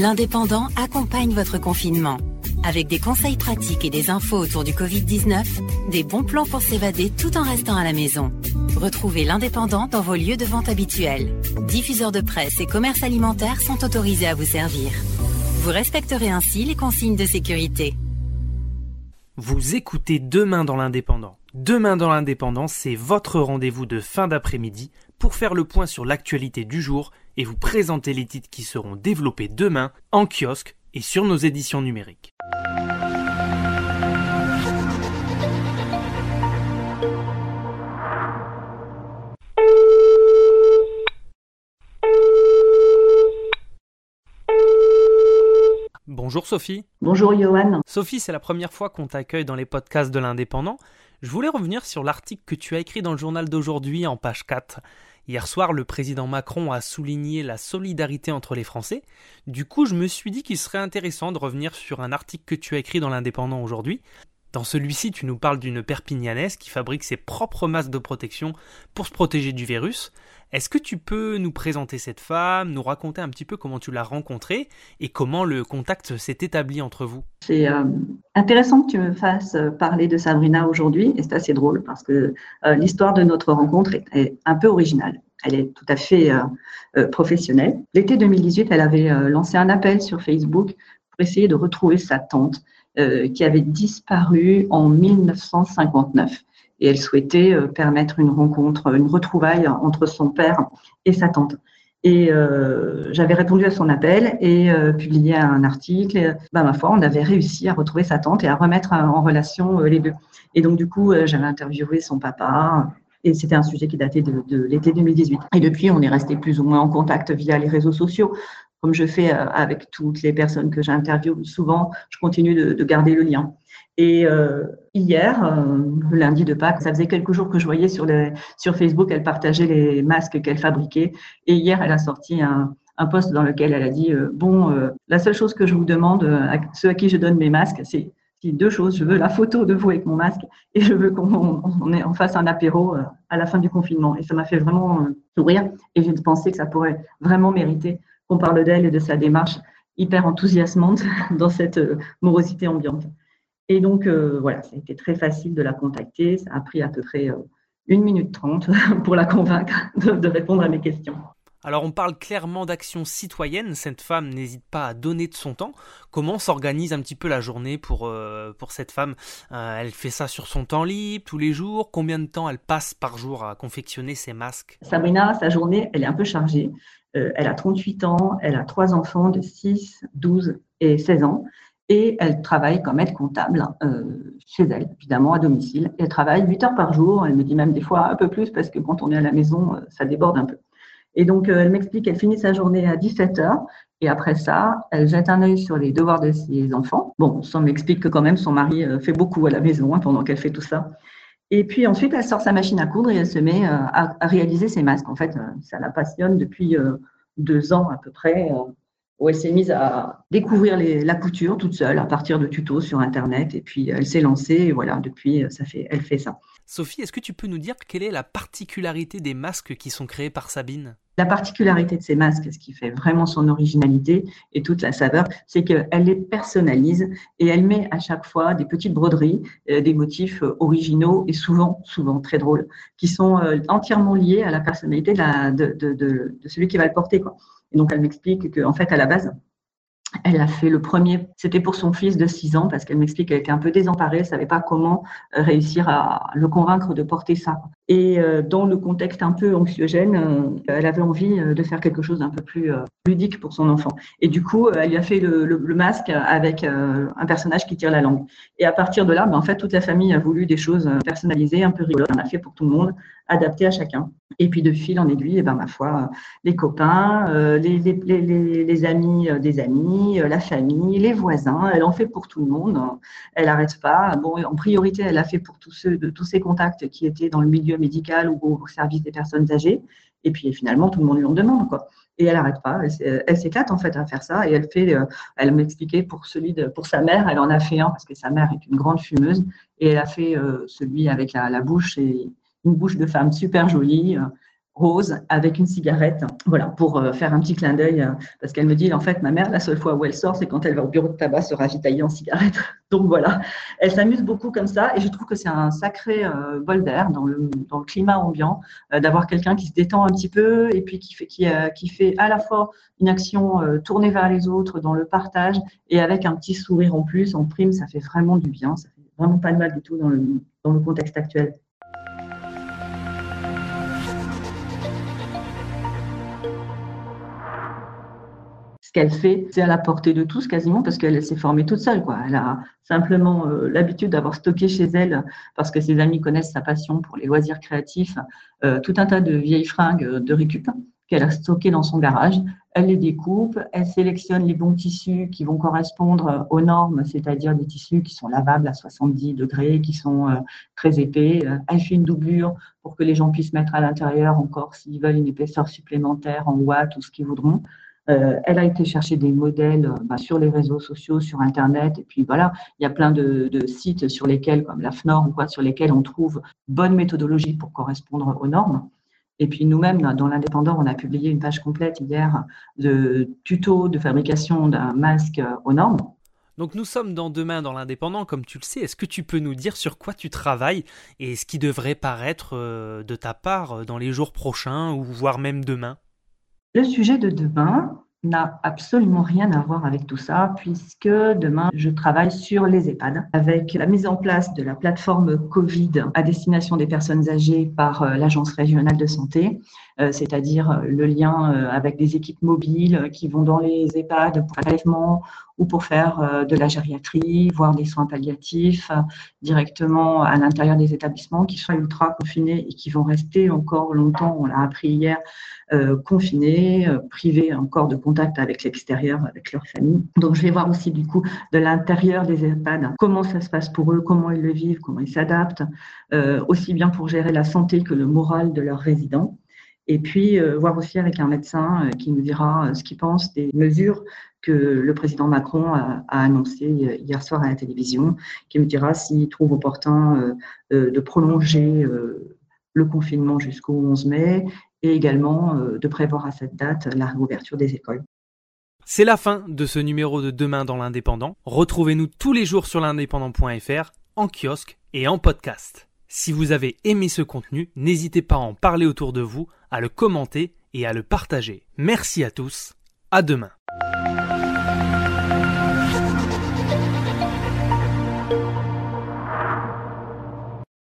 L'Indépendant accompagne votre confinement. Avec des conseils pratiques et des infos autour du Covid-19, des bons plans pour s'évader tout en restant à la maison. Retrouvez l'Indépendant dans vos lieux de vente habituels. Diffuseurs de presse et commerces alimentaires sont autorisés à vous servir. Vous respecterez ainsi les consignes de sécurité. Vous écoutez Demain dans l'Indépendant. Demain dans l'Indépendant, c'est votre rendez-vous de fin d'après-midi pour faire le point sur l'actualité du jour et vous présenter les titres qui seront développés demain en kiosque et sur nos éditions numériques. Bonjour Sophie. Bonjour Johan. Sophie, c'est la première fois qu'on t'accueille dans les podcasts de l'Indépendant. Je voulais revenir sur l'article que tu as écrit dans le journal d'aujourd'hui en page 4. Hier soir, le président Macron a souligné la solidarité entre les Français. Du coup, je me suis dit qu'il serait intéressant de revenir sur un article que tu as écrit dans l'Indépendant aujourd'hui. Dans celui-ci, tu nous parles d'une Perpignanaise qui fabrique ses propres masques de protection pour se protéger du virus. Est-ce que tu peux nous présenter cette femme, nous raconter un petit peu comment tu l'as rencontrée et comment le contact s'est établi entre vous? C'est euh, intéressant que tu me fasses parler de Sabrina aujourd'hui et c'est assez drôle parce que euh, l'histoire de notre rencontre est, un peu originale. Elle est tout à fait euh, professionnelle. L'été 2018, elle avait lancé un appel sur Facebook pour essayer de retrouver sa tante qui avait disparu en 1959 et elle souhaitait euh, permettre une rencontre, une retrouvaille entre son père et sa tante. Et euh, j'avais répondu à son appel et euh, publié un article. Ben, ma foi, on avait réussi à retrouver sa tante et à remettre en relation les deux. Et donc, du coup, j'avais interviewé son papa. Et c'était un sujet qui datait de, l'été 2018. Et depuis, on est resté plus ou moins en contact via les réseaux sociaux. Comme je fais avec toutes les personnes que j'interviewe, souvent, je continue de, de garder le lien. Et euh, hier, euh, le lundi de Pâques, ça faisait quelques jours que je voyais sur, Facebook, elle partageait les masques qu'elle fabriquait. Et hier, elle a sorti un, un post dans lequel elle a dit euh, Bon, la seule chose que je vous demande, ceux à qui je donne mes masques, c'est deux choses. Je veux la photo de vous avec mon masque et je veux qu'on on, fasse un apéro à la fin du confinement. Et ça m'a fait vraiment sourire. Et j'ai pensé que ça pourrait vraiment mériter qu'on parle d'elle et de sa démarche hyper enthousiasmante dans cette morosité ambiante. Et donc, euh, voilà, ça a été très facile de la contacter. Ça a pris à peu près euh, une minute trente pour la convaincre de, répondre à mes questions. Alors on parle clairement d'action citoyenne, cette femme n'hésite pas à donner de son temps. Comment s'organise un petit peu la journée pour, euh, pour cette femme? Elle fait ça sur son temps libre, tous les jours? Combien de temps elle passe par jour à confectionner ses masques? Sabrina, sa journée, elle est un peu chargée. Elle a 38 ans, elle a trois enfants de 6, 12 et 16 ans et elle travaille comme aide comptable euh, chez elle, évidemment, à domicile. Elle travaille 8 heures par jour, elle me dit même des fois un peu plus parce que quand on est à la maison, euh, ça déborde un peu. Et donc, euh, elle m'explique qu'elle finit sa journée à 17 heures et après ça, elle jette un œil sur les devoirs de ses enfants. Bon, ça m'explique que quand même son mari fait beaucoup à la maison hein, pendant qu'elle fait tout ça. Et puis ensuite, elle sort sa machine à coudre et elle se met à, réaliser ses masques. En fait, ça la passionne depuis deux ans à peu près où elle s'est mise à découvrir la couture toute seule à partir de tutos sur Internet. Et puis, elle s'est lancée et voilà, depuis, ça fait, elle fait ça. Sophie, est-ce que tu peux nous dire quelle est la particularité des masques qui sont créés par Sabine? La particularité de ces masques, ce qui fait vraiment son originalité et toute la saveur, c'est qu'elle les personnalise et elle met à chaque fois des petites broderies, euh, des motifs euh, originaux et souvent, souvent très drôles, qui sont euh, entièrement liés à la personnalité de, celui qui va le porter. Et donc, elle m'explique qu'en fait, à la base, elle a fait le premier, c'était pour son fils de 6 ans, parce qu'elle m'explique qu'elle était un peu désemparée, elle savait pas comment euh, réussir à le convaincre de porter ça. Et euh, dans le contexte un peu anxiogène, euh, elle avait envie de faire quelque chose d'un peu plus ludique pour son enfant. Et du coup, elle lui a fait le, masque avec un personnage qui tire la langue. Et à partir de là, ben, en fait, toute la famille a voulu des choses personnalisées, un peu rigolotes. On a fait pour tout le monde, adapté à chacun. Et puis de fil en aiguille, eh ben, ma foi, les copains, les, les, les, les amis des amis, euh, la famille, les voisins. Elle en fait pour tout le monde. Elle n'arrête pas. Bon, en priorité, elle a fait pour tous ceux de tous ses contacts qui étaient dans le milieu médical ou au service des personnes âgées. Et puis finalement, tout le monde lui en demande quoi. Et elle n'arrête pas. Elle s'éclate en fait à faire ça. Et elle fait. Euh, elle m'expliquait pour celui de, pour sa mère, elle en a fait un parce que sa mère est une grande fumeuse. Et elle a fait euh, celui avec la, bouche et une bouche de femme super jolie. rose avec une cigarette, voilà, pour euh, faire un petit clin d'œil, euh, parce qu'elle me dit, en fait, ma mère, la seule fois où elle sort, c'est quand elle va au bureau de tabac se ravitailler en cigarette. Donc voilà, elle s'amuse beaucoup comme ça, et je trouve que c'est un sacré euh, bol d'air dans le, dans le climat ambiant, d'avoir quelqu'un qui se détend un petit peu, et puis qui fait, qui, qui fait à la fois une action tournée vers les autres, dans le partage, et avec un petit sourire en plus, en prime, ça fait vraiment du bien, ça fait vraiment pas de mal du tout dans le, dans le contexte actuel. Qu'elle fait, c'est à la portée de tous quasiment parce qu'elle s'est formée toute seule. Elle a simplement euh, l'habitude d'avoir stocké chez elle, parce que ses amis connaissent sa passion pour les loisirs créatifs, euh, tout un tas de vieilles fringues de récup qu'elle a stockées dans son garage. Elle les découpe, elle sélectionne les bons tissus qui vont correspondre aux normes, c'est-à-dire des tissus qui sont lavables à 70 degrés, qui sont euh, très épais. Elle fait une doublure pour que les gens puissent mettre à l'intérieur encore s'ils veulent une épaisseur supplémentaire en watts ou ce qu'ils voudront. Euh, elle a été chercher des modèles euh, bah, sur les réseaux sociaux, sur Internet, et puis voilà, il y a plein de, sites sur lesquels, comme la FNOR ou quoi, sur lesquels on trouve bonne méthodologie pour correspondre aux normes. Et puis nous-mêmes, dans l'Indépendant, on a publié une page complète hier de tuto de fabrication d'un masque aux normes. Donc nous sommes dans demain dans l'indépendant, comme tu le sais. Est-ce que tu peux nous dire sur quoi tu travailles et ce qui devrait paraître euh, de ta part dans les jours prochains ou voire même demain? Le sujet de demain n'a absolument rien à voir avec tout ça, puisque demain, je travaille sur les EHPAD avec la mise en place de la plateforme Covid à destination des personnes âgées par euh, l'Agence régionale de santé, euh, c'est-à-dire euh, le lien avec des équipes mobiles qui vont dans les EHPAD pour traitement ou pour faire de la gériatrie, voire des soins palliatifs directement à l'intérieur des établissements qui sont ultra confinés et qui vont rester encore longtemps, on l'a appris hier, confinés, privés encore de contact avec l'extérieur, avec leur famille. Donc, je vais voir aussi du coup de l'intérieur des EHPAD comment ça se passe pour eux, comment ils le vivent, comment ils s'adaptent, euh, aussi bien pour gérer la santé que le moral de leurs résidents. Et puis, euh, voir aussi avec un médecin euh, qui nous dira ce qu'il pense des mesures que le président Macron a, annoncées hier soir à la télévision, qui me dira s'il trouve opportun de prolonger le confinement jusqu'au 11 mai et également de prévoir à cette date la réouverture des écoles. C'est la fin de ce numéro de Demain dans l'Indépendant. Retrouvez-nous tous les jours sur l'indépendant.fr, en kiosque et en podcast. Si vous avez aimé ce contenu, n'hésitez pas à en parler autour de vous, à le commenter et à le partager. Merci à tous. À demain.